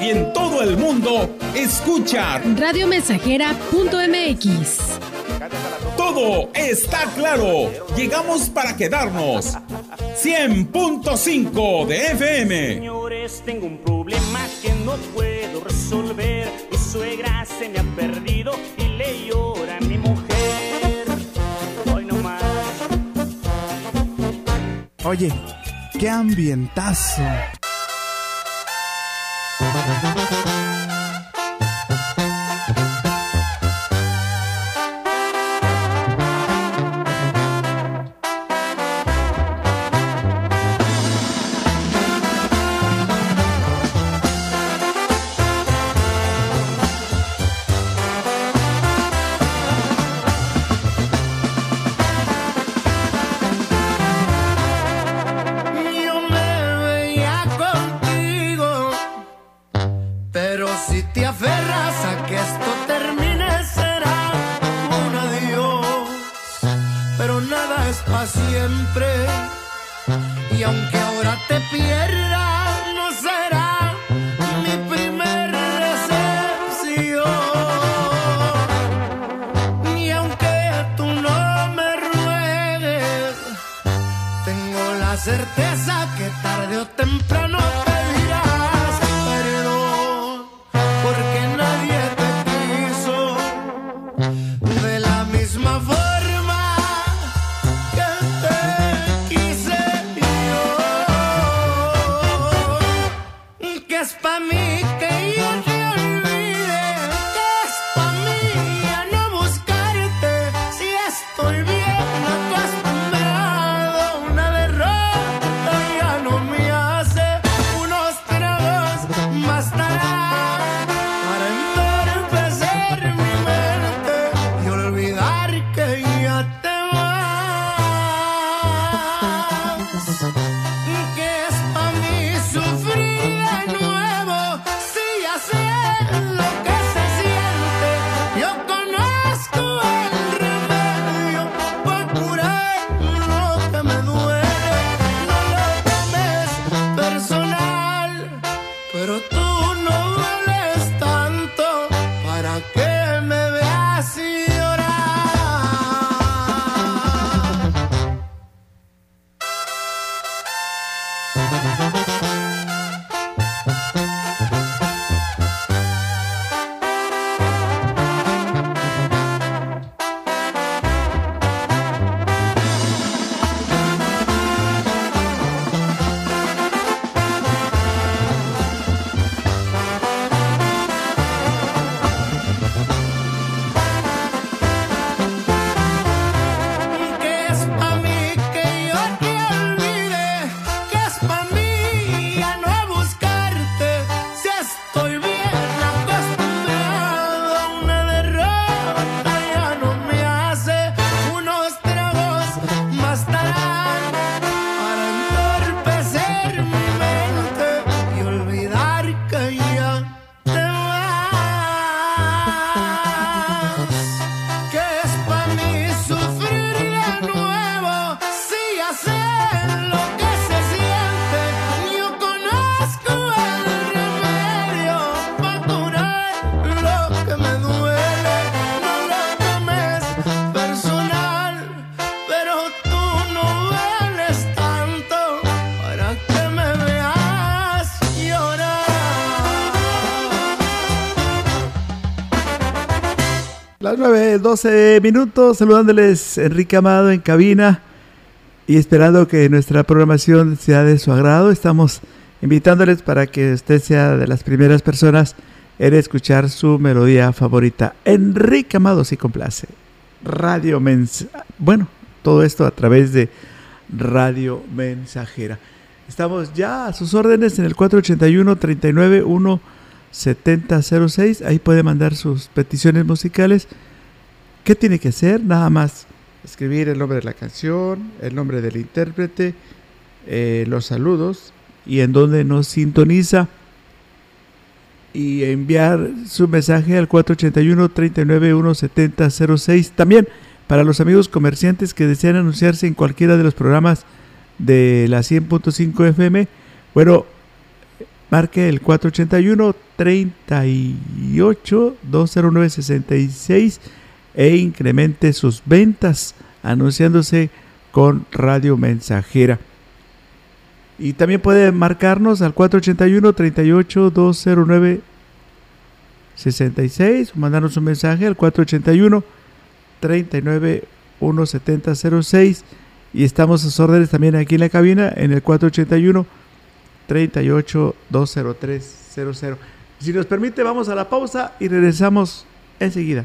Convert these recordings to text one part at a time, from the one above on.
Y en todo el mundo, escucha radiomensajera.mx. Todo está claro. Llegamos para quedarnos. 100.5 de FM. Señores, tengo un problema que no puedo resolver. Mi suegra se me ha perdido y le llora a mi mujer. Hoy no más. Oye, qué ambientazo. Thank you. 12 minutos, saludándoles Enrique Amado en cabina y esperando que nuestra programación sea de su agrado. Estamos invitándoles para que usted sea de las primeras personas en escuchar su melodía favorita. Enrique Amado sí complace. Radio Mens... Bueno, todo esto a través de Radio Mensajera. Estamos ya a sus órdenes en el 481 39 7006. Ahí puede mandar sus peticiones musicales. ¿Qué tiene que hacer? Nada más escribir el nombre de la canción, el nombre del intérprete, eh, los saludos y en donde nos sintoniza y enviar su mensaje al 481-391-7006. También para los amigos comerciantes que desean anunciarse en cualquiera de los programas de la 100.5 FM, bueno, marque el 481-38-209-66 e incremente sus ventas anunciándose con Radio Mensajera. Y también puede marcarnos al 481-38-209-66 o mandarnos un mensaje al 481-39-1706 y estamos a sus órdenes también aquí en la cabina en el 481 38 20300. Si nos permite, vamos a la pausa y regresamos enseguida.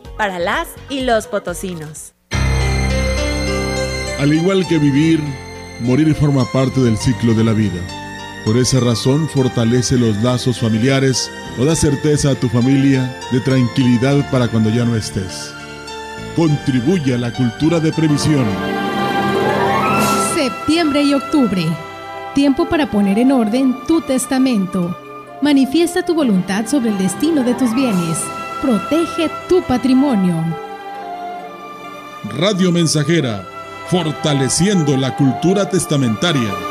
para las y los potosinos. Al igual que vivir, morir forma parte del ciclo de la vida. Por esa razón fortalece los lazos familiares o da certeza a tu familia de tranquilidad para cuando ya no estés. Contribuye a la cultura de previsión. Septiembre y octubre. Tiempo para poner en orden tu testamento. Manifiesta tu voluntad sobre el destino de tus bienes. Protege tu patrimonio. Radio Mensajera, fortaleciendo la cultura testamentaria.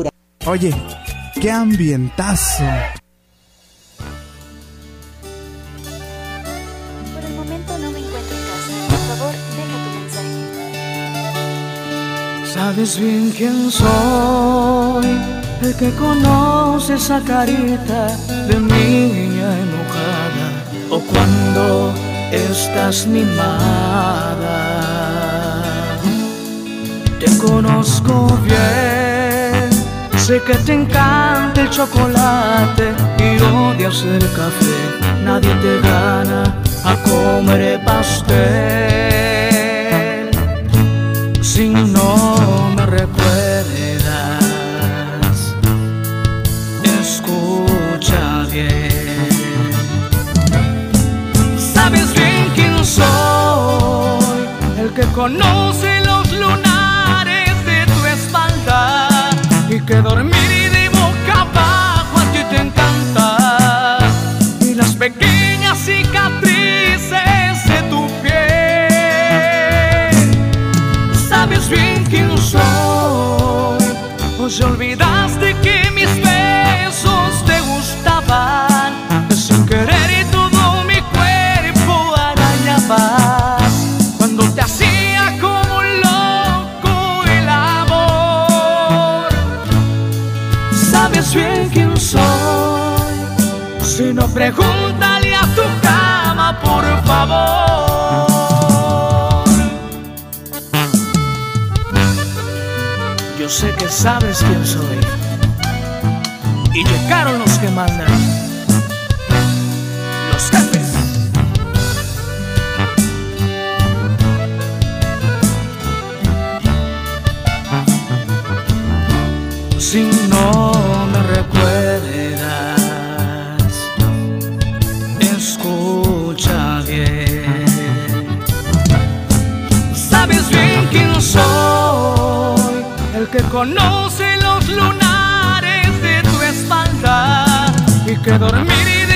Oye, qué ambientazo. Por el momento no me encuentro en casa. Por favor, deja tu mensaje. Sabes bien quién soy, el que conoce esa carita de niña enojada o cuando estás mimada. Te conozco bien Sé que te encanta el chocolate y odias el café. Nadie te gana a comer pastel. Si no me recuerdas, escucha bien. Sabes bien quién soy, el que conoce que dormir y de boca abajo a ti te encanta. Y las pequeñas cicatrices de tu piel. Sabes bien quién soy pues olvidaste que mis pregúntale a tu cama, por favor. Yo sé que sabes quién soy. Y llegaron los que mandan. Los jefes. si no que conoce los lunares de tu espalda y que dormir de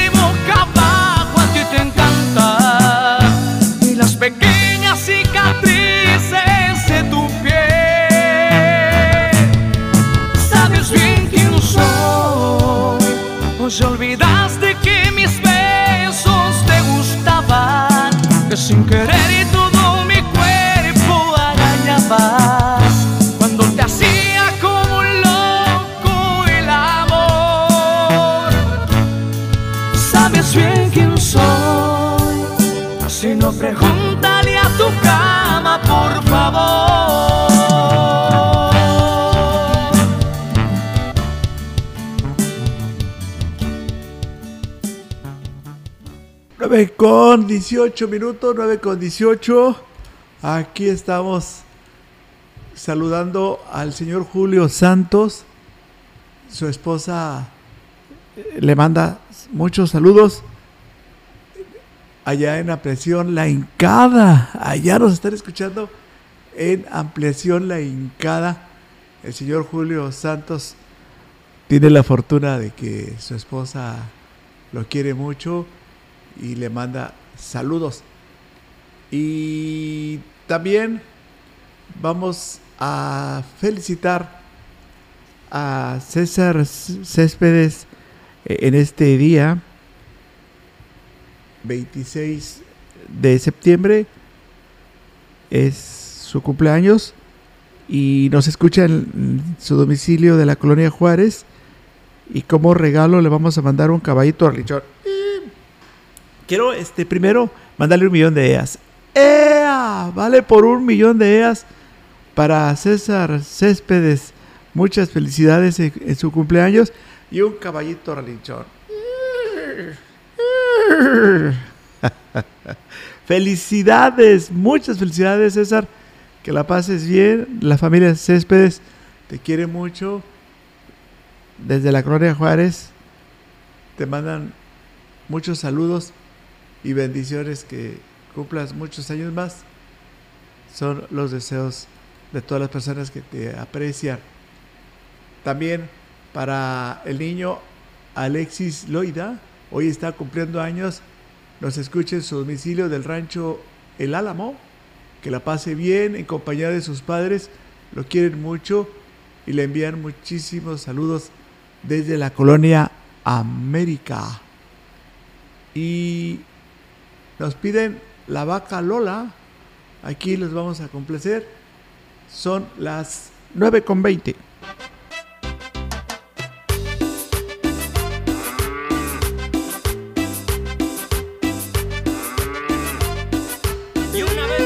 9 con 18 minutos, 9 con 18. Aquí estamos saludando al señor Julio Santos. Su esposa eh, le manda muchos saludos. Allá en Ampliación La Hincada. Allá nos están escuchando en Ampliación La Hincada. El señor Julio Santos tiene la fortuna de que su esposa lo quiere mucho y le manda saludos. Y también vamos a felicitar a César Céspedes eh, en este día 26 de septiembre es su cumpleaños y nos escucha en su domicilio de la colonia Juárez y como regalo le vamos a mandar un caballito arlichón. Quiero este primero mandarle un millón de EAS. ¡Ea! Vale por un millón de EAS para César Céspedes. Muchas felicidades en, su cumpleaños y un caballito relinchón. felicidades, muchas felicidades César. Que la pases bien. La familia Céspedes te quiere mucho. Desde la Colonia Juárez te mandan muchos saludos y bendiciones que cumplas muchos años más. Son los deseos de todas las personas que te aprecian. También para el niño Alexis Loida, hoy está cumpliendo años, nos escucha en su domicilio del rancho El Álamo, que la pase bien en compañía de sus padres, lo quieren mucho y le envían muchísimos saludos desde la colonia América. Y nos piden la vaca Lola. Aquí los vamos a complacer. Son las 9 con 20. Y una vez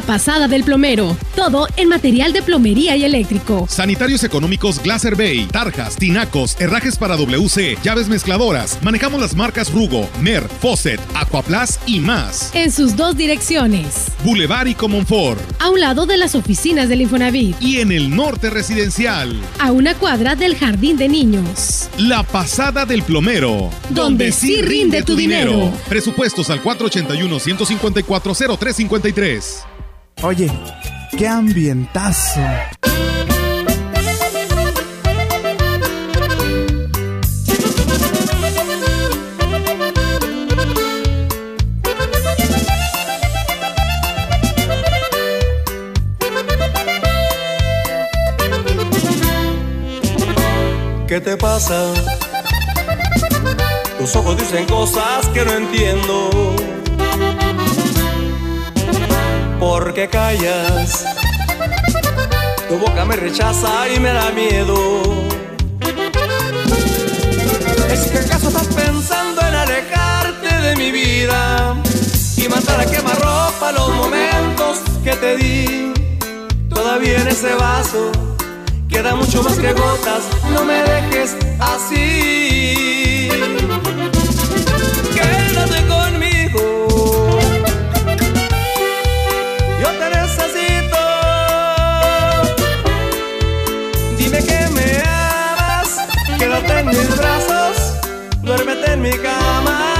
La pasada del plomero. Todo en material de plomería y eléctrico. Sanitarios económicos Glaser Bay, tarjas, tinacos, herrajes para WC, llaves mezcladoras. Manejamos las marcas Rugo, Mer, Fosset, Aquaplas y más. En sus dos direcciones. Boulevard y Comonfort. A un lado de las oficinas del Infonavit. Y en el norte residencial. A una cuadra del jardín de niños. La pasada del plomero. Donde sí rinde tu dinero. Presupuestos al 481-154-0353. Oye, qué ambientazo. ¿Qué te pasa? Tus ojos dicen cosas que no entiendo. ¿Por qué callas? Tu boca me rechaza y me da miedo. ¿Es que acaso estás pensando en alejarte de mi vida y mandar a quemarropa los momentos que te di? Todavía en ese vaso queda mucho más que gotas, no me dejes así. Mis brazos. Duérmete en mi cama.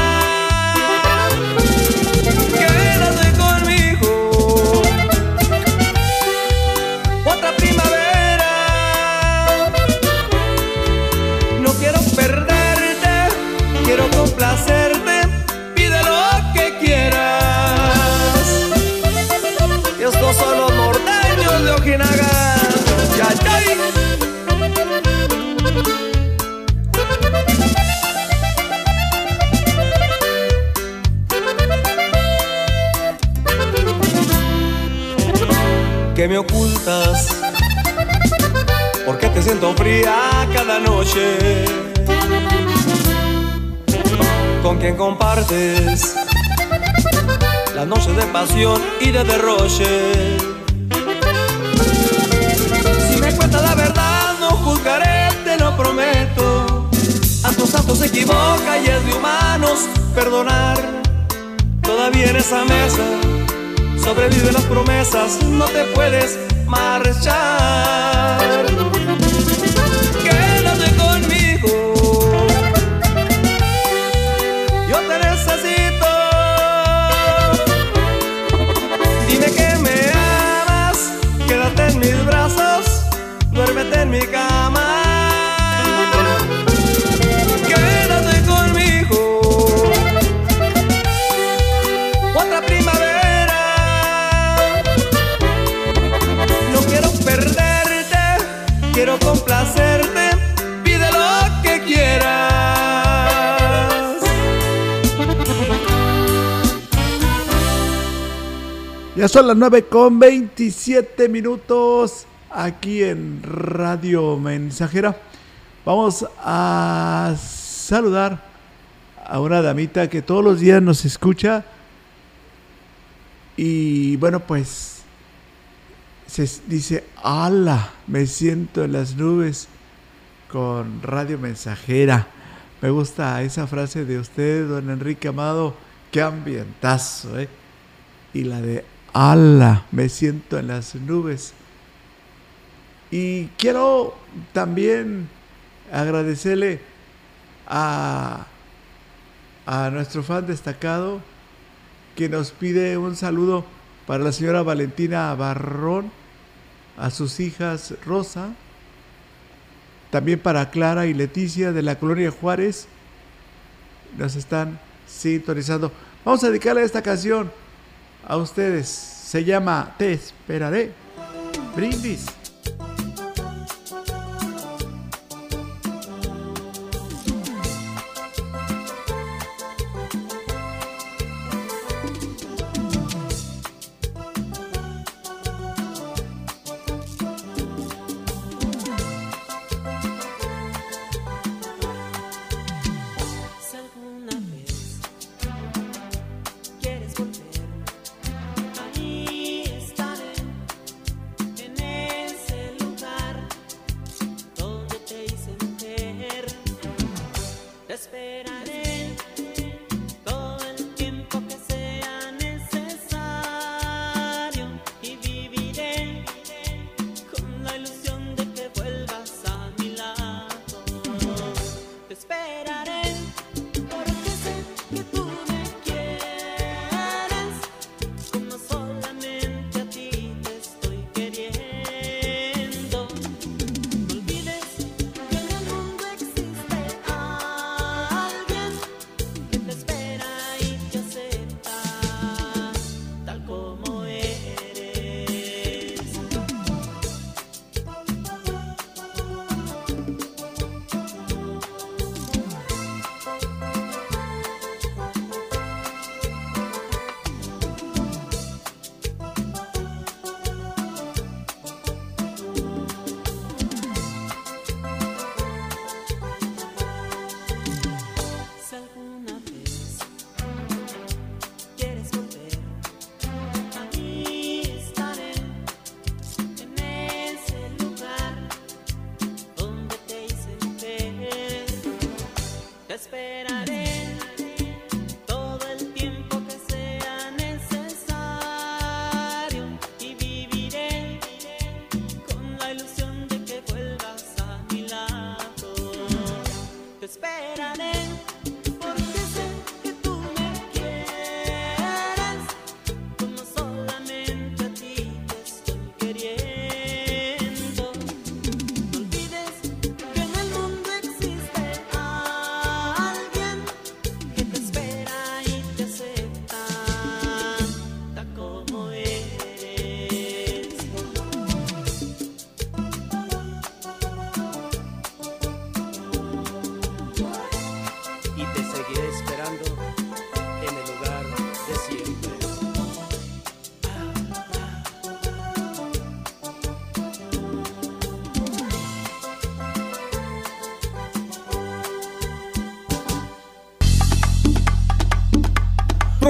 Me ocultas? ¿Por qué te siento fría cada noche? ¿Con quién compartes las noches de pasión y de derroche? Si me cuentas la verdad, no juzgaré, te lo prometo. A tus santos se equivoca y es de humanos perdonar. Todavía en esa mesa sobreviven las promesas, no te puedes marchar. Quédate conmigo, yo te necesito. Dime que me amas, quédate en mis brazos, duérmete en mi cama. Ya son las 9 con 27 minutos aquí en Radio Mensajera. Vamos a saludar a una damita que todos los días nos escucha. Y bueno, pues se dice, ala, me siento en las nubes con Radio Mensajera. Me gusta esa frase de usted, don Enrique Amado. Qué ambientazo, ¿eh? Y la de ala, me siento en las nubes. Y quiero también agradecerle a, a nuestro fan destacado que nos pide un saludo para la señora Valentina Barrón, a sus hijas Rosa, también para Clara y Leticia de la colonia Juárez. Nos están sintonizando. Vamos a dedicarle esta canción a ustedes. Se llama Te esperaré. Brindis.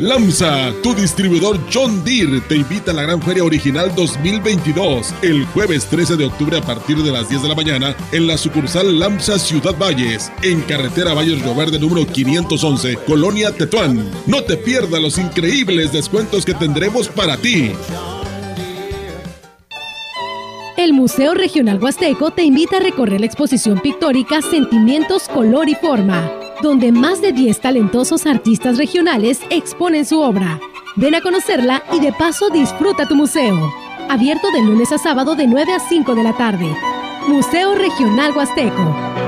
LAMSA, tu distribuidor John Deere, te invita a la Gran Feria Original 2022 el jueves 13 de octubre a partir de las 10 de la mañana en la sucursal LAMSA Ciudad Valles, en carretera Valles Río Verde número 511, Colonia Tetuán. No te pierdas los increíbles descuentos que tendremos para ti. El Museo Regional Huasteco te invita a recorrer la exposición pictórica Sentimientos, Color y Forma, donde más de 10 talentosos artistas regionales exponen su obra. Ven a conocerla y de paso disfruta tu museo. Abierto de lunes a sábado de 9 a 5 de la tarde. Museo Regional Huasteco.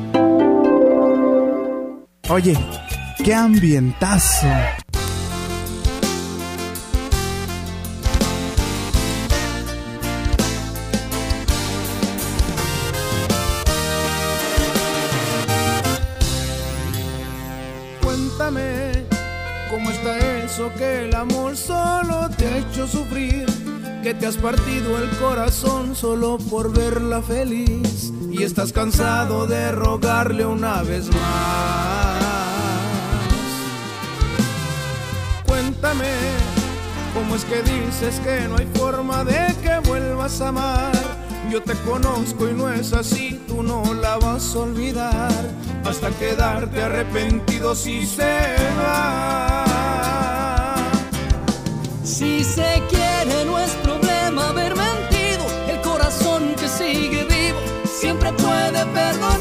Oye, qué ambientazo. Cuéntame cómo está eso que el amor solo te ha hecho sufrir, que te has partido el corazón solo por verla feliz y estás cansado de rogarle una vez más. Cómo es que dices que no hay forma de que vuelvas a amar. Yo te conozco y no es así, tú no la vas a olvidar hasta quedarte arrepentido si se va. Si se quiere no es problema haber mentido, el corazón que sigue vivo siempre puede perdonar.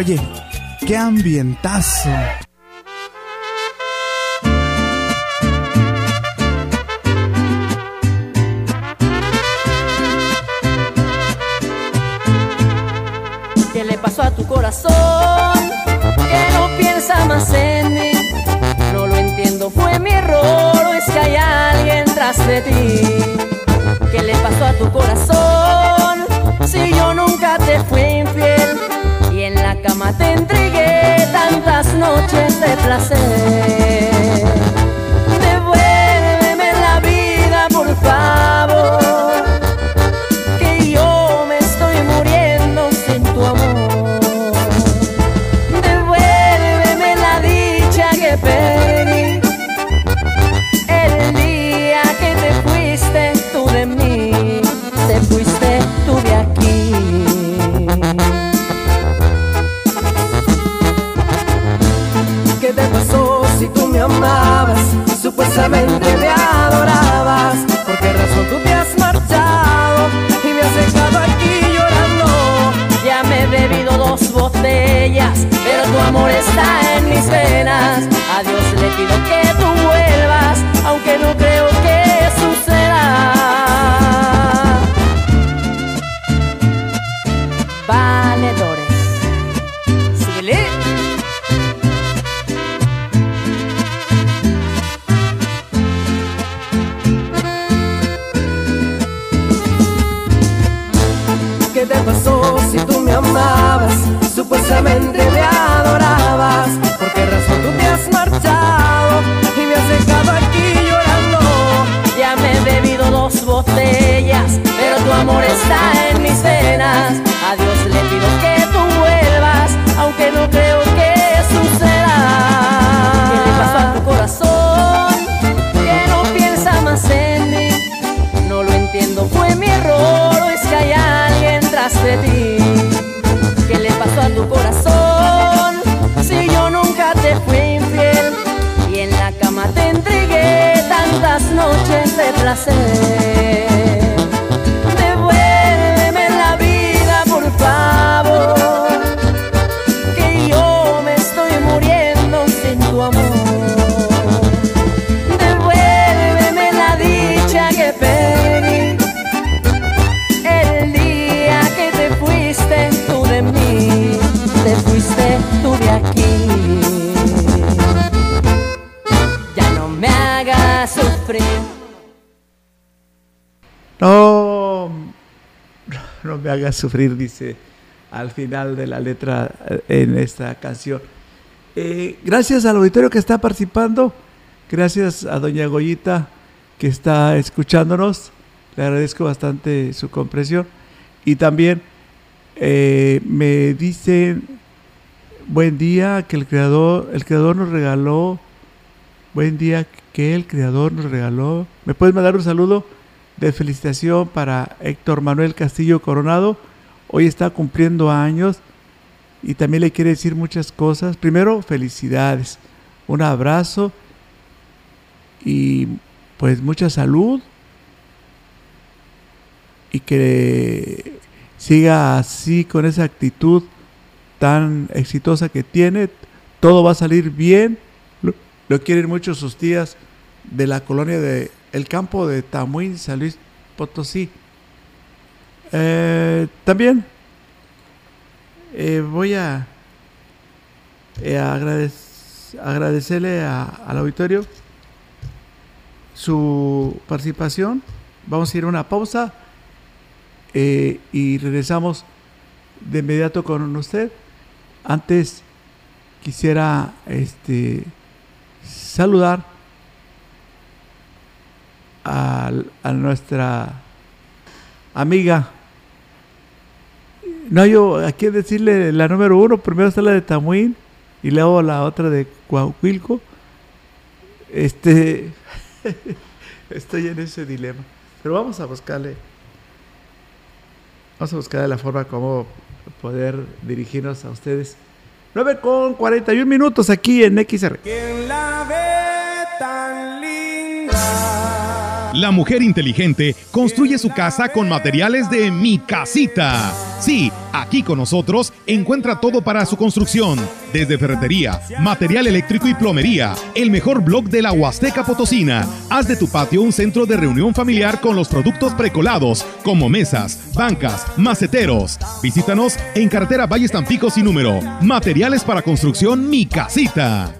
Oye, qué ambientazo. ¿Qué le pasó a tu corazón? Que no piensa más en mí. No lo entiendo, fue mi error o es que hay alguien tras de ti. ¿Qué le pasó a tu corazón? Si yo nunca te fui infiel cama te entregué tantas noches de placer. Dios le pido que tú vuelvas, aunque no creo que suceda. Placer. Me hagas sufrir, dice al final de la letra eh, en esta canción. Eh, gracias al auditorio que está participando, gracias a doña Goyita que está escuchándonos, le agradezco bastante su comprensión y también eh, me dicen buen día que el creador, el creador nos regaló, buen día que el creador nos regaló. ¿Me puedes mandar un saludo? De felicitación para Héctor Manuel Castillo Coronado. Hoy está cumpliendo años y también le quiere decir muchas cosas. Primero, felicidades, un abrazo y pues mucha salud y que siga así con esa actitud tan exitosa que tiene. Todo va a salir bien. Lo, quieren mucho sus tías de la colonia de el campo de Tamuín, San Luis Potosí. Eh, también eh, voy a, eh, agradec- agradecerle al auditorio su participación. Vamos a ir a una pausa y regresamos de inmediato con usted. Antes quisiera este, saludar a, nuestra amiga. No, yo aquí decirle la número uno, primero está la de Tamuín y luego la otra de Coahuilco. Este, estoy en ese dilema. Pero vamos a buscarle, vamos a buscarle la forma como poder dirigirnos a ustedes. 9 con 41 minutos aquí en XR. ¿Quién La mujer inteligente construye su casa con materiales de Mi Casita. Sí, Aquí con nosotros encuentra todo para su construcción, desde ferretería, material eléctrico y plomería. El mejor blog de la Huasteca Potosina. Haz de tu patio un centro de reunión familiar con los productos precolados, como mesas, bancas, maceteros. Visítanos en carretera Valles Tampico sin número. Materiales para construcción Mi Casita.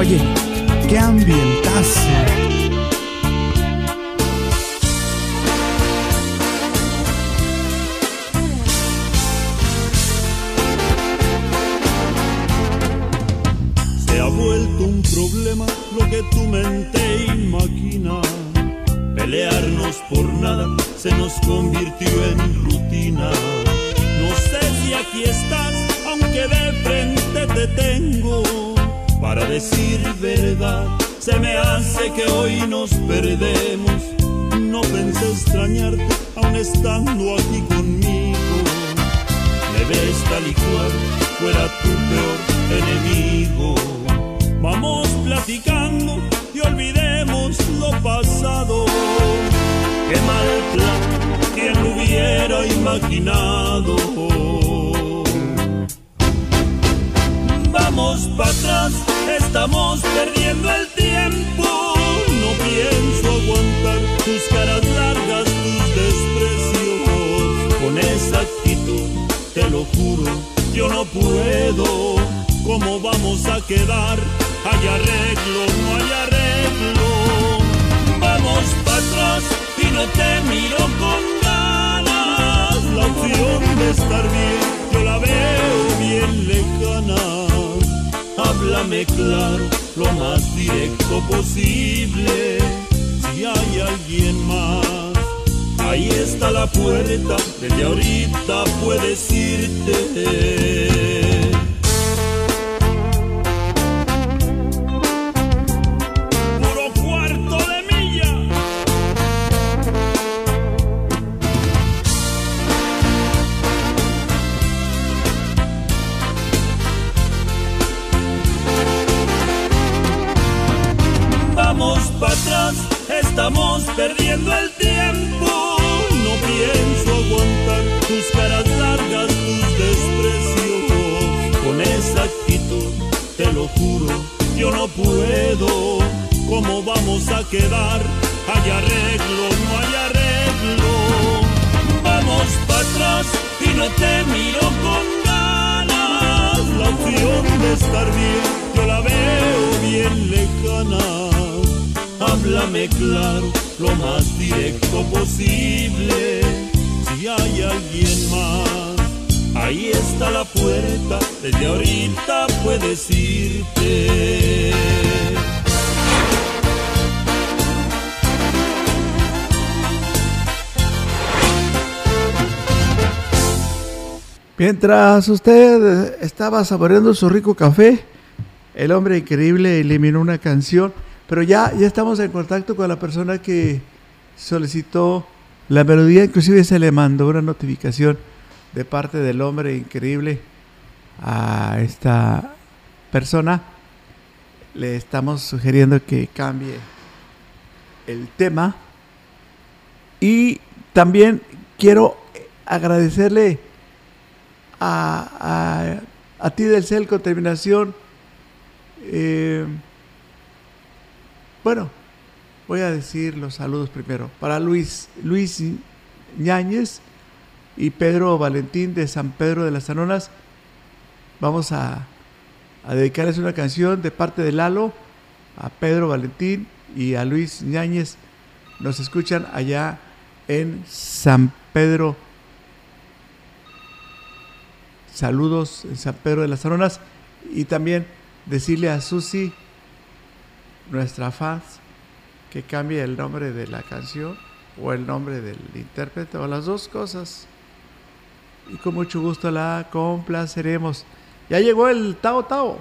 Oye, qué ambientazo. Se ha vuelto un problema lo que tu mente imagina. Pelearnos por nada se nos convirtió en rutina. No sé si aquí estás, aunque de frente te tengo. Para decir verdad, se me hace que hoy nos perdemos. No pensé extrañarte, aun estando aquí conmigo. Me ves tal y cual fuera tu peor enemigo. Vamos platicando y olvidemos lo pasado. Qué mal plan, quien lo hubiera imaginado. Vamos para atrás, estamos perdiendo el tiempo. No pienso aguantar tus caras largas, tus desprecios. Con esa actitud, te lo juro, yo no puedo. ¿Cómo vamos a quedar? Hay arreglo, no hay arreglo. Vamos para atrás y no te miro con ganas. La opción de estar bien, yo la veo bien lejana. Háblame claro, lo más directo posible. Si hay alguien más, ahí está la puerta. Desde ahorita puedes irte. Yo no puedo. ¿Cómo vamos a quedar? Hay arreglo, no hay arreglo. Vamos para atrás y no te miro con ganas. La opción de estar bien, yo la veo bien lejana. Háblame claro, lo más directo posible. Si hay alguien más, ahí está la puerta. Desde ahorita puedes irte. Mientras usted estaba saboreando su rico café, el hombre increíble eliminó una canción, pero ya, ya estamos en contacto con la persona que solicitó la melodía, inclusive se le mandó una notificación de parte del hombre increíble a esta persona. Le estamos sugiriendo que cambie el tema. Y también quiero agradecerle a, a, ti del CEL con terminación eh, Bueno, voy a decir los saludos primero. Para Luis, Luis Ñáñez y Pedro Valentín de San Pedro de las Anonas, vamos a, dedicarles una canción de parte de Lalo a Pedro Valentín y a Luis Ñáñez. Nos escuchan allá en San Pedro. Saludos en San Pedro de las Aronas. Y también decirle a Susi, nuestra fans, que cambie el nombre de la canción o el nombre del intérprete o las dos cosas. Y con mucho gusto la complaceremos. Ya llegó el Tao Tao.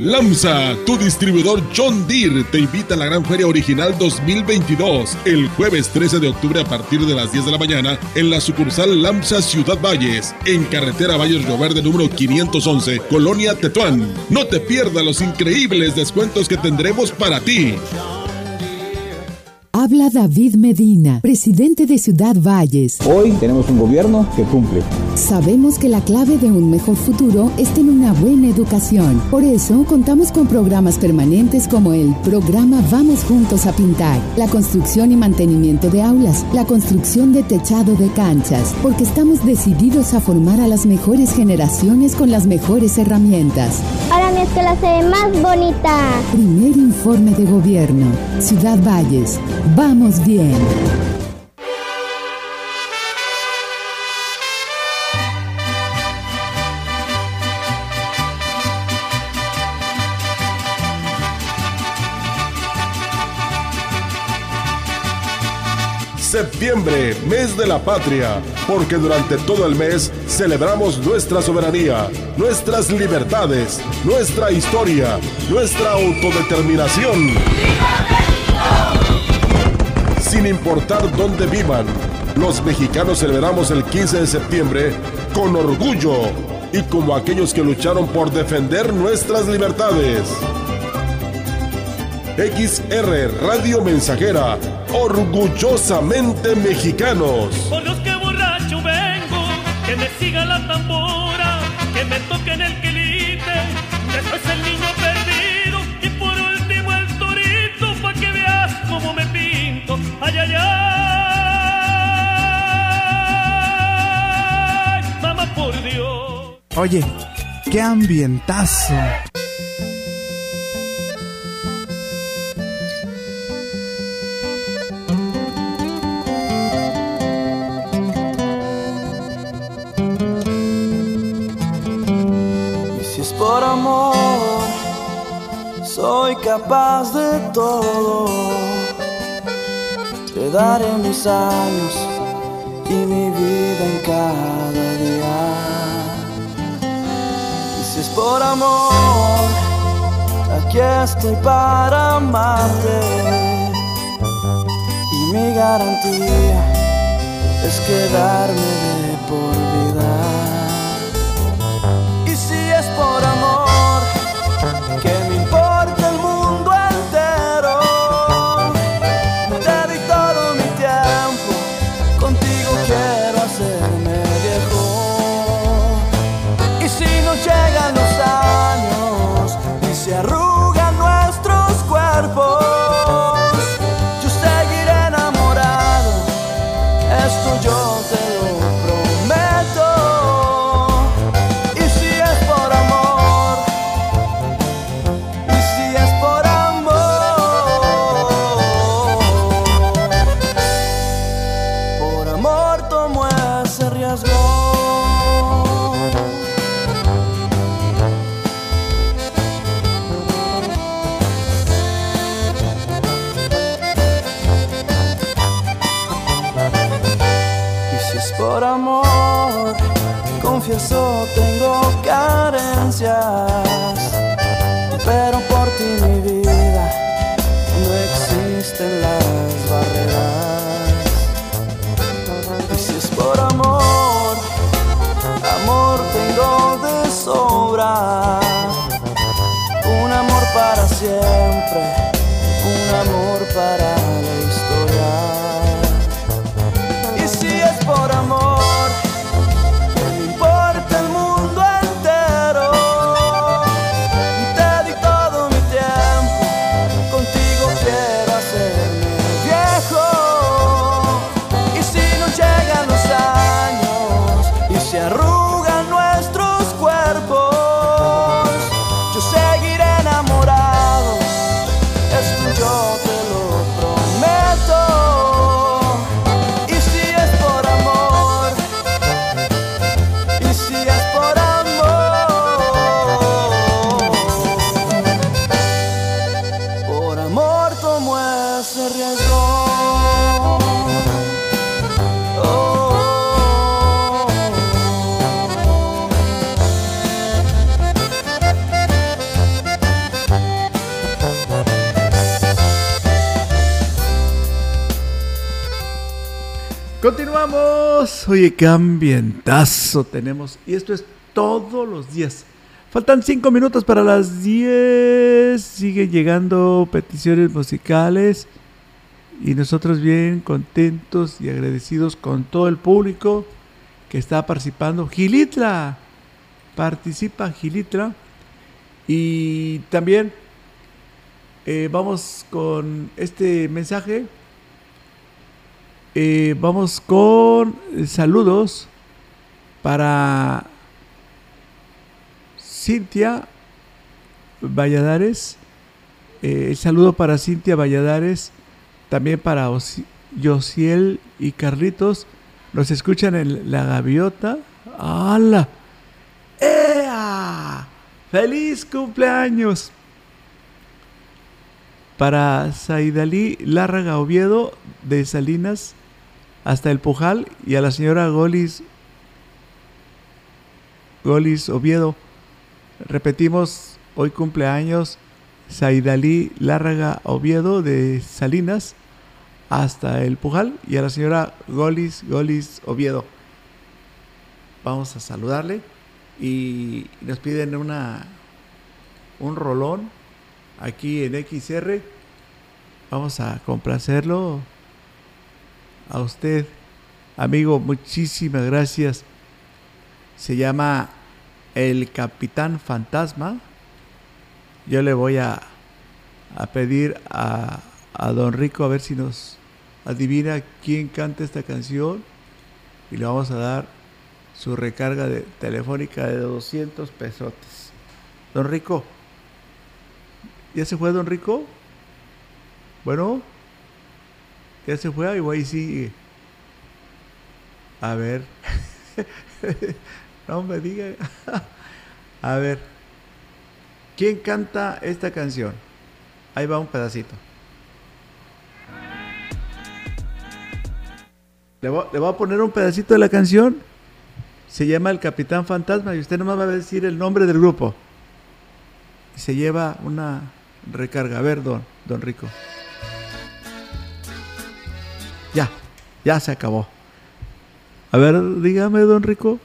Lamsa, tu distribuidor John Deere, te invita a la Gran Feria Original 2022 el jueves 13 de octubre a partir de las 10 de la mañana en la sucursal Lamsa Ciudad Valles, en carretera Valles Río Verde número 511, Colonia Tetuán. No te pierdas los increíbles descuentos que tendremos para ti. Habla David Medina, presidente de Ciudad Valles. Hoy tenemos un gobierno que cumple. Sabemos que la clave de un mejor futuro está en una buena educación. Por eso contamos con programas permanentes como el programa Vamos Juntos a Pintar, la construcción y mantenimiento de aulas, la construcción de techado de canchas, porque estamos decididos a formar a las mejores generaciones con las mejores herramientas. Ahora mi escuela se ve más bonita. Primer informe de gobierno. Ciudad Valles. Vamos bien. Septiembre, mes de la patria, porque durante todo el mes celebramos nuestra soberanía, nuestras libertades, nuestra historia, nuestra autodeterminación. Sin importar dónde vivan, los mexicanos celebramos el 15 de septiembre con orgullo y como aquellos que lucharon por defender nuestras libertades. XR Radio Mensajera, orgullosamente mexicanos. Ay, ay, mamá por Dios. Oye, qué ambientazo. Y si es por amor, soy capaz de todo. Te daré mis años y mi vida en cada día. Y si es por amor, aquí estoy para amarte. Y mi garantía es quedarme de por vida. Y si es por amor, para Oye, qué ambientazo tenemos. Y esto es todos los días. Faltan cinco minutos para las 10. Siguen llegando peticiones musicales. Y nosotros bien contentos y agradecidos con todo el público que está participando. Gilitla. Participa Gilitla. Y también eh, vamos con este mensaje. Eh, vamos con saludos para Cintia Valladares. Eh, el saludo para Cintia Valladares. También para Osi- Yosiel y Carlitos. Nos escuchan en La Gaviota. ¡Hala! ¡Ea! ¡Feliz cumpleaños! Para Saidalí Lárraga Oviedo de Salinas hasta el Pujal y a la señora Golis Golis Oviedo. Repetimos, hoy cumpleaños Saidalí Lárraga Oviedo de Salinas hasta el Pujal y a la señora Golis Golis Oviedo. Vamos a saludarle y nos piden una un rolón aquí en XR vamos a complacerlo a usted, amigo. Muchísimas gracias. Se llama El Capitán Fantasma. Yo le voy a, a pedir a, a Don Rico a ver si nos adivina quién canta esta canción y le vamos a dar su recarga de, telefónica de 200 pesotes. Don Rico, ¿ya se fue Don Rico? Bueno, ya se fue, y ahí sigue. A ver, no me diga. a ver, ¿quién canta esta canción? Ahí va un pedacito. Le voy, le voy a poner un pedacito de la canción. Se llama El Capitán Fantasma y usted nomás va a decir el nombre del grupo. Se lleva una recarga. A ver, don Rico. Ya, ya se acabó. A ver, dígame, don Rico.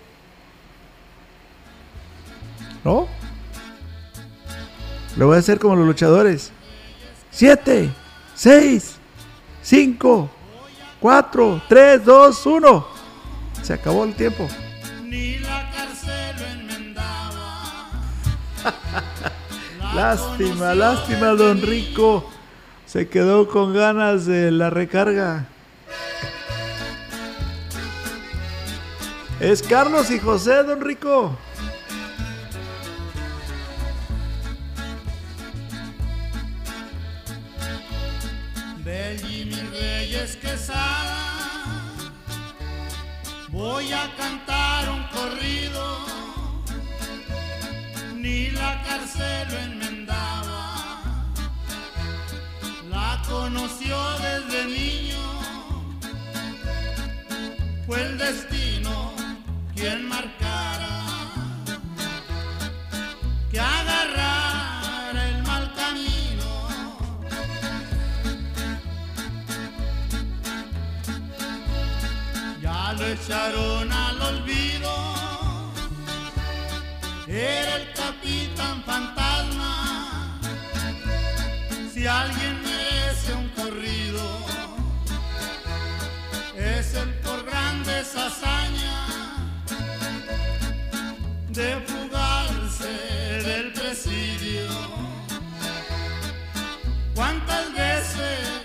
¿No? Lo voy a hacer como los luchadores. Siete, seis, cinco, cuatro, tres, dos, uno. Se acabó el tiempo. Ni la cárcel lo enmendaba. Lástima, lástima, don Rico. Se quedó con ganas de la recarga. Es Carlos y José, don Rico. Del Jimmy Reyes Quesada. Voy a cantar un corrido. Ni la cárcel lo enmendaba. La conoció desde niño. Fue el destino quien marcara que agarrara el mal camino. Ya lo echaron al olvido. Era el capitán fantasma. Si alguien merece un corrido, es el por grandes hazañas de fugarse del presidio. ¿Cuántas veces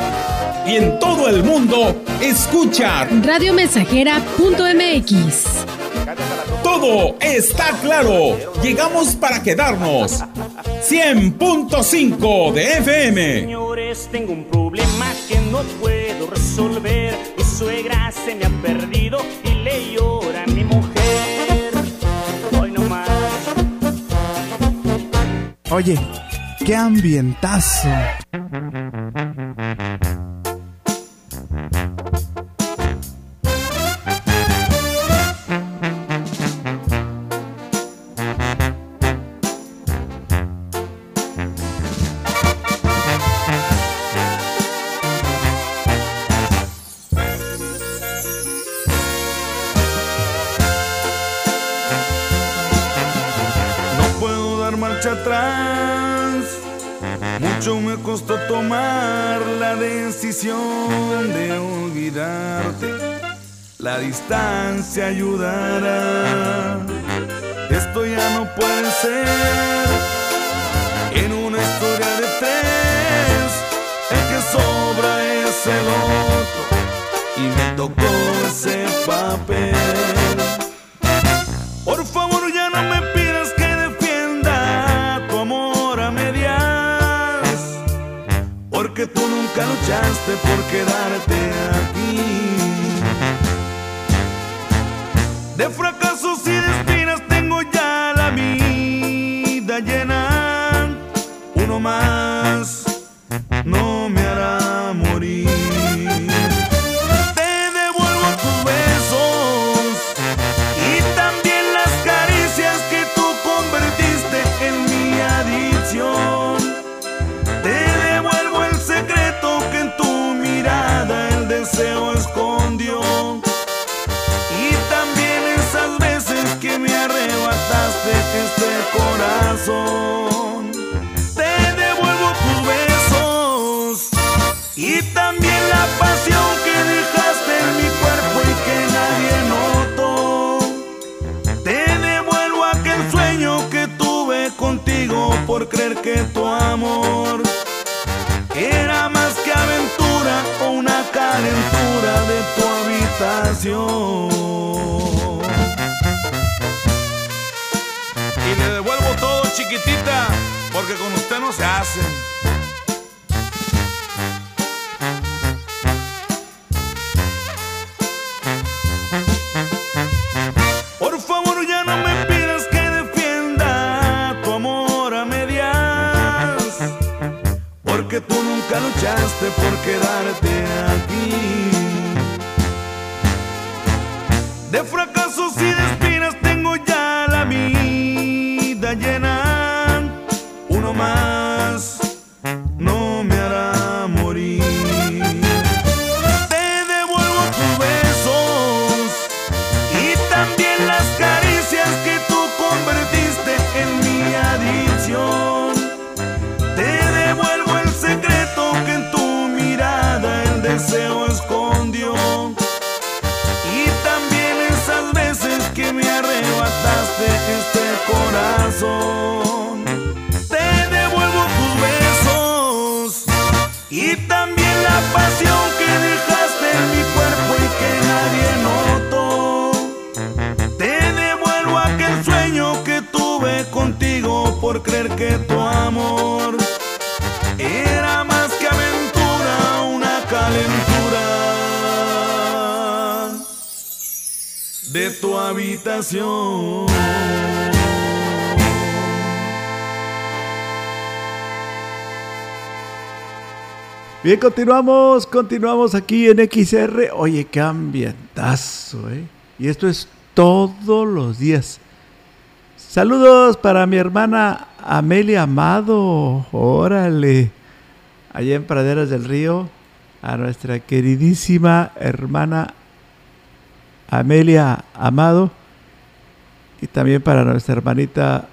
Y en todo el mundo, escucha. Radiomensajera.mx. Todo está claro. Llegamos para quedarnos. 100.5 de FM. Señores, tengo un problema que no puedo resolver. Mi suegra se me ha perdido y le llora a mi mujer. Hoy no más. Oye, qué ambientazo. Por creer que tu amor era más que aventura o una calentura de tu habitación. Y le devuelvo todo chiquitita, porque con usted no se hace. Continuamos, continuamos aquí en XR. Oye, qué ambientazo, ¿eh? Y esto es todos los días. Saludos para mi hermana Amelia Amado. Órale. Allá en Praderas del Río. A nuestra queridísima hermana Amelia Amado y también para nuestra hermanita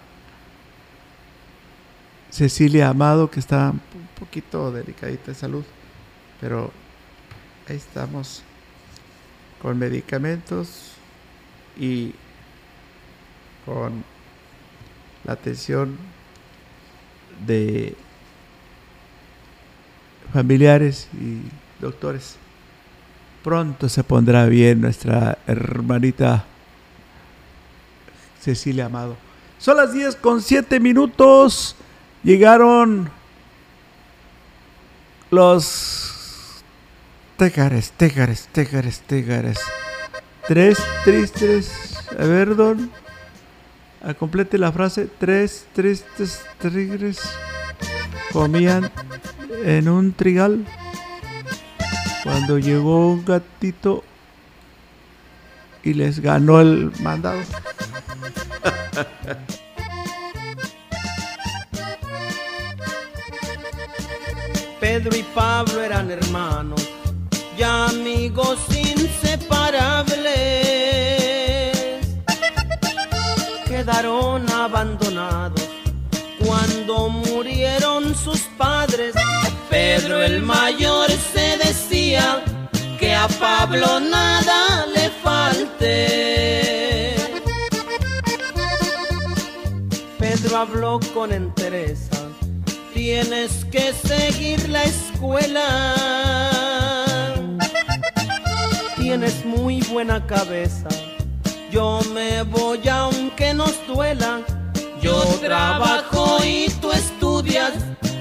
Cecilia Amado, que está un poquito delicadita de salud, pero ahí estamos con medicamentos y con la atención de familiares y doctores. Pronto se pondrá bien nuestra hermanita Cecilia Amado. Son las 10 con 7 minutos. Llegaron los tegares, tegares, tegares, tegares. Tres tristes. A ver, don. A complete la frase. Tres tristes tigres comían en un trigal. Cuando llegó un gatito y les ganó el mandado. Pedro y Pablo eran hermanos y amigos inseparables. Quedaron abandonados cuando murieron sus padres. Pedro el mayor se decía que a Pablo nada le falte. Pedro habló con entereza tienes que seguir la escuela. Tienes muy buena cabeza. Yo me voy aunque nos duela. Yo trabajo y tú estudias.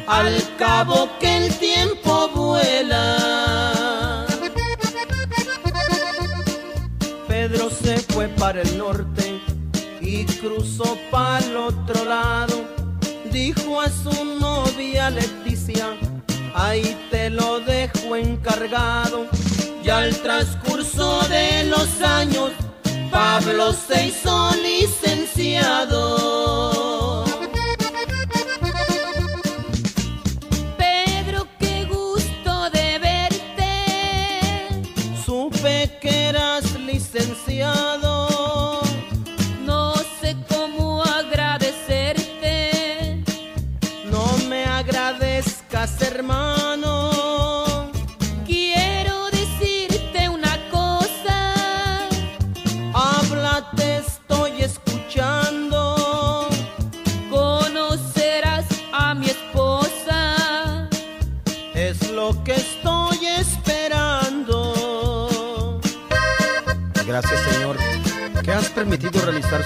Al cabo que el tiempo vuela. Pedro se fue para el norte y cruzó para el otro lado dijo a su novia Leticia, ahí te lo dejo encargado. Y al transcurso de los años, Pablo se hizo licenciado.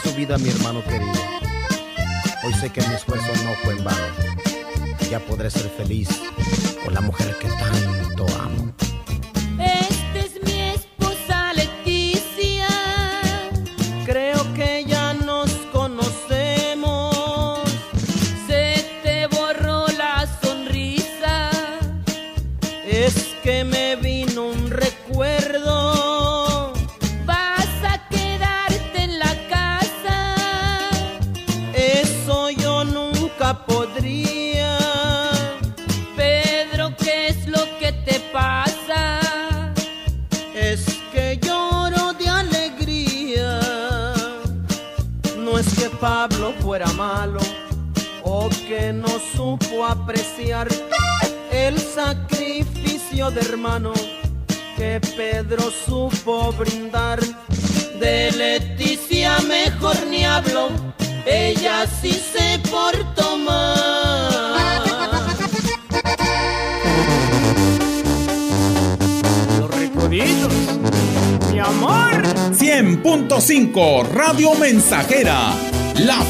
Su vida mi hermano querido. Hoy sé que mi esfuerzo no fue en vano. Ya podré ser feliz con la mujer que tanto amo.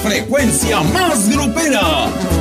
Frecuencia más grupera.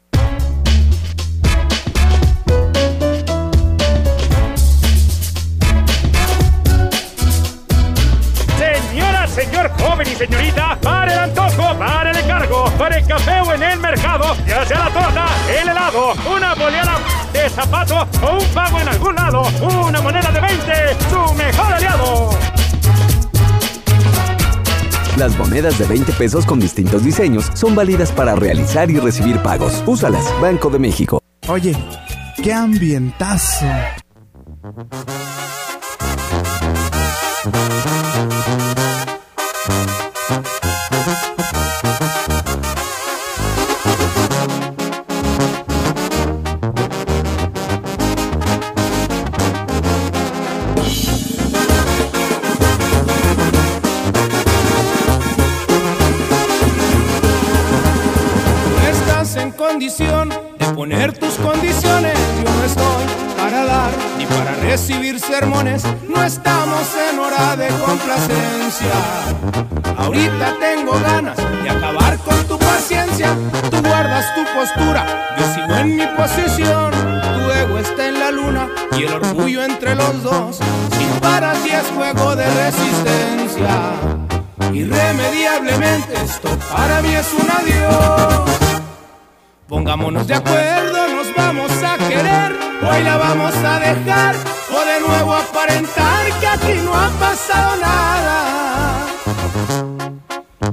mercado, ya sea la torta, el helado, una boleada de zapato o un pago en algún lado, una moneda de 20, su mejor aliado. Las monedas de 20 pesos con distintos diseños son válidas para realizar y recibir pagos. Úsalas, Banco de México. Oye, qué ambientazo. De poner tus condiciones. Yo no estoy para dar ni para recibir sermones. No estamos en hora de complacencia. Ahorita tengo ganas de acabar con tu paciencia. Tú guardas tu postura, yo sigo en mi posición. Tu ego está en la luna y el orgullo entre los dos. Si para ti es juego de resistencia. Irremediablemente esto para mí es un adiós. Pongámonos de acuerdo, nos vamos a querer, hoy la vamos a dejar, o de nuevo aparentar que aquí no ha pasado nada.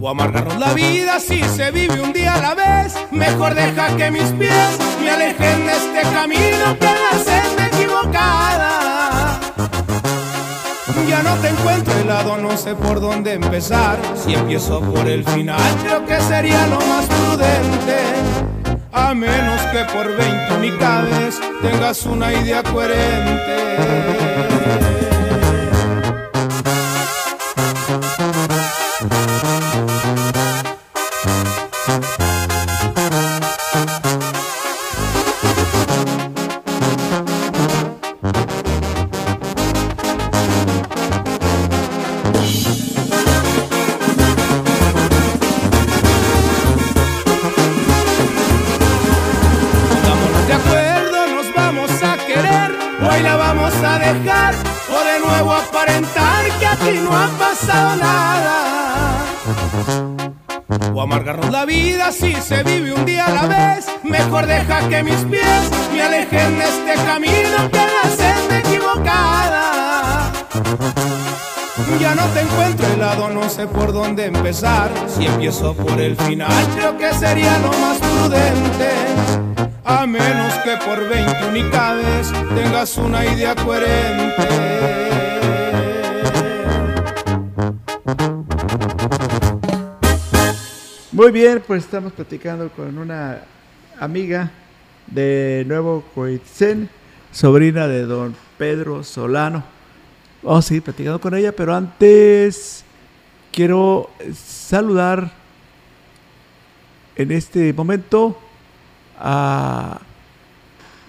O amargarnos la vida si se vive un día a la vez, mejor deja que mis pies me alejen de este camino que la senda equivocada. Ya no te encuentro helado, no sé por dónde empezar. Si empiezo por el final, creo que sería lo más prudente. A menos que por 20 unidades tengas una idea coherente. Que mis pies me alejen de este camino que la senda equivocada. Ya no te encuentro helado, no sé por dónde empezar. Si empiezo por el final, creo que sería lo más prudente. A menos que por 20 unidades tengas una idea coherente. Muy bien, pues estamos platicando con una amiga de Nuevo Coitzen, sobrina de don Pedro Solano. Vamos a seguir platicando con ella, pero antes quiero saludar en este momento a-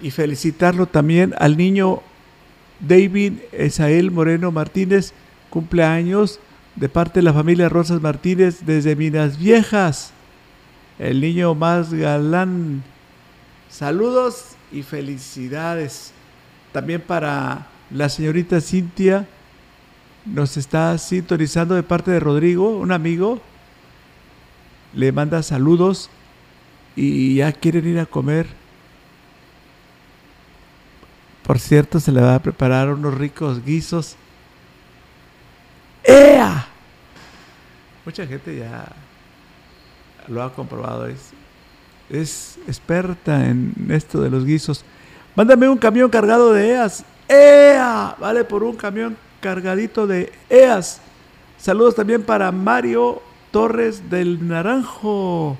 y felicitarlo también al niño David Esael Moreno Martínez, cumpleaños de parte de la familia Rosas Martínez desde Minas Viejas. El niño más galán. Saludos y felicidades. También para la señorita Cintia. Nos está sintonizando de parte de Rodrigo, un amigo. Le manda saludos y ya quieren ir a comer. Por cierto, se le va a preparar unos ricos guisos. ¡Ea! Mucha gente ya lo ha comprobado. Es, es experta en esto de los guisos. Mándame un camión cargado de EAS. ¡Ea! Vale por un camión cargadito de EAS. Saludos también para Mario Torres del Naranjo.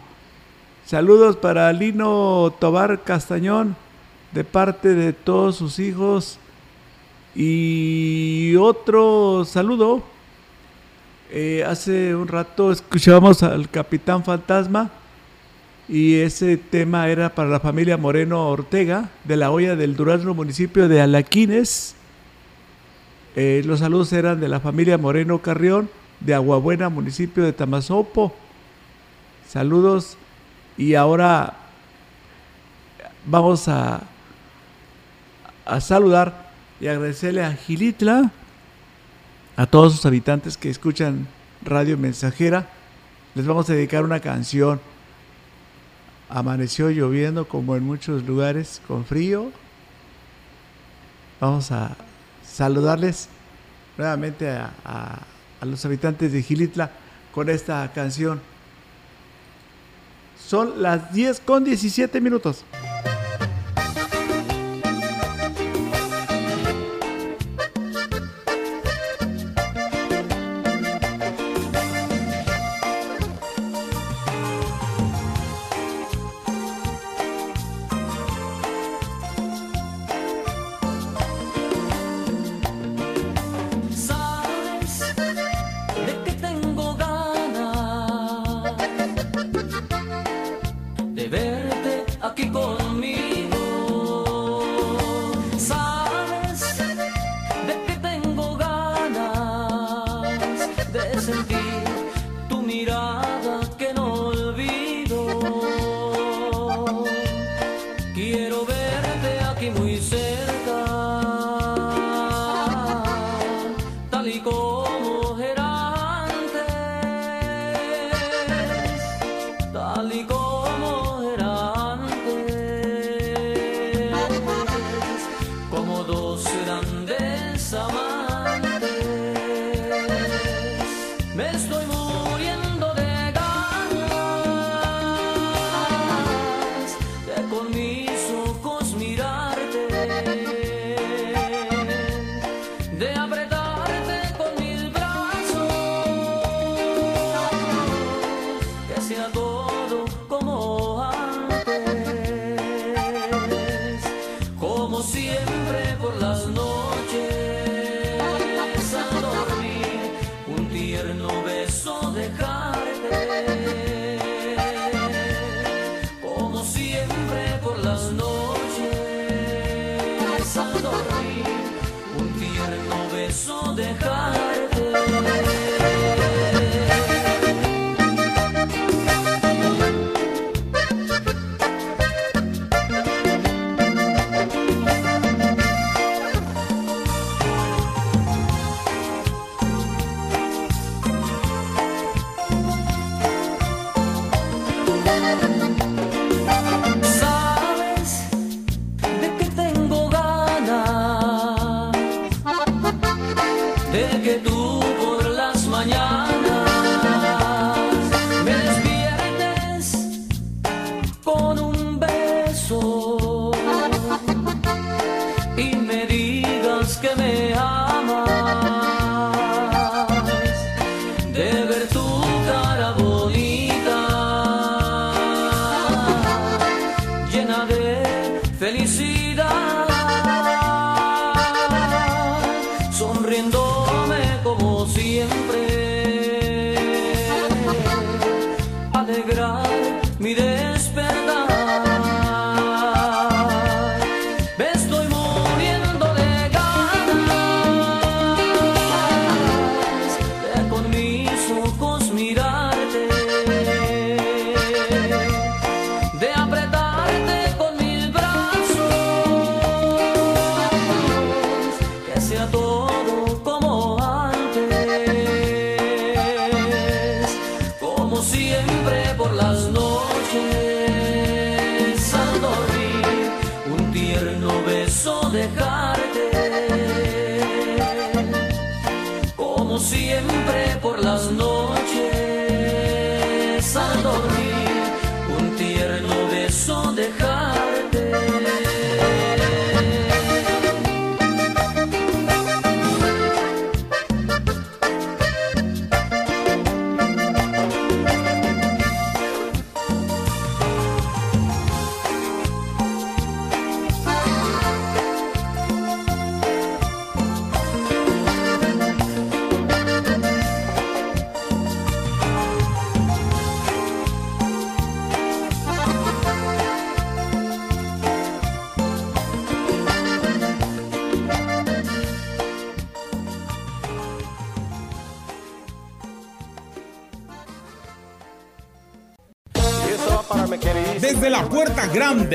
Saludos para Lino Tobar Castañón de parte de todos sus hijos Y otro saludo. Eh, hace un rato escuchábamos al Capitán Fantasma y ese tema era para la familia Moreno Ortega de la olla del Durazno, municipio de Alaquines. Eh, los saludos eran de la familia Moreno Carrión de Aguabuena, municipio de Tamazopo. Saludos y ahora vamos a, a saludar y agradecerle a Gilitla, a todos sus habitantes que escuchan Radio Mensajera. Les vamos a dedicar una canción. Amaneció lloviendo como en muchos lugares con frío. Vamos a saludarles nuevamente a, los habitantes de Gilitla con esta canción. Son las 10 con 17 minutos. Tu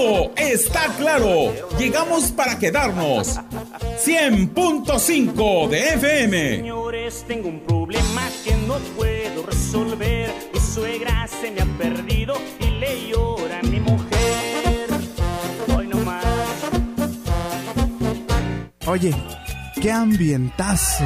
Todo está claro. Llegamos para quedarnos. 100.5 de FM. Señores, tengo un problema que no puedo resolver. Mi suegra se me ha perdido y le llora a mi mujer. Hoy no más. Oye, qué ambientazo.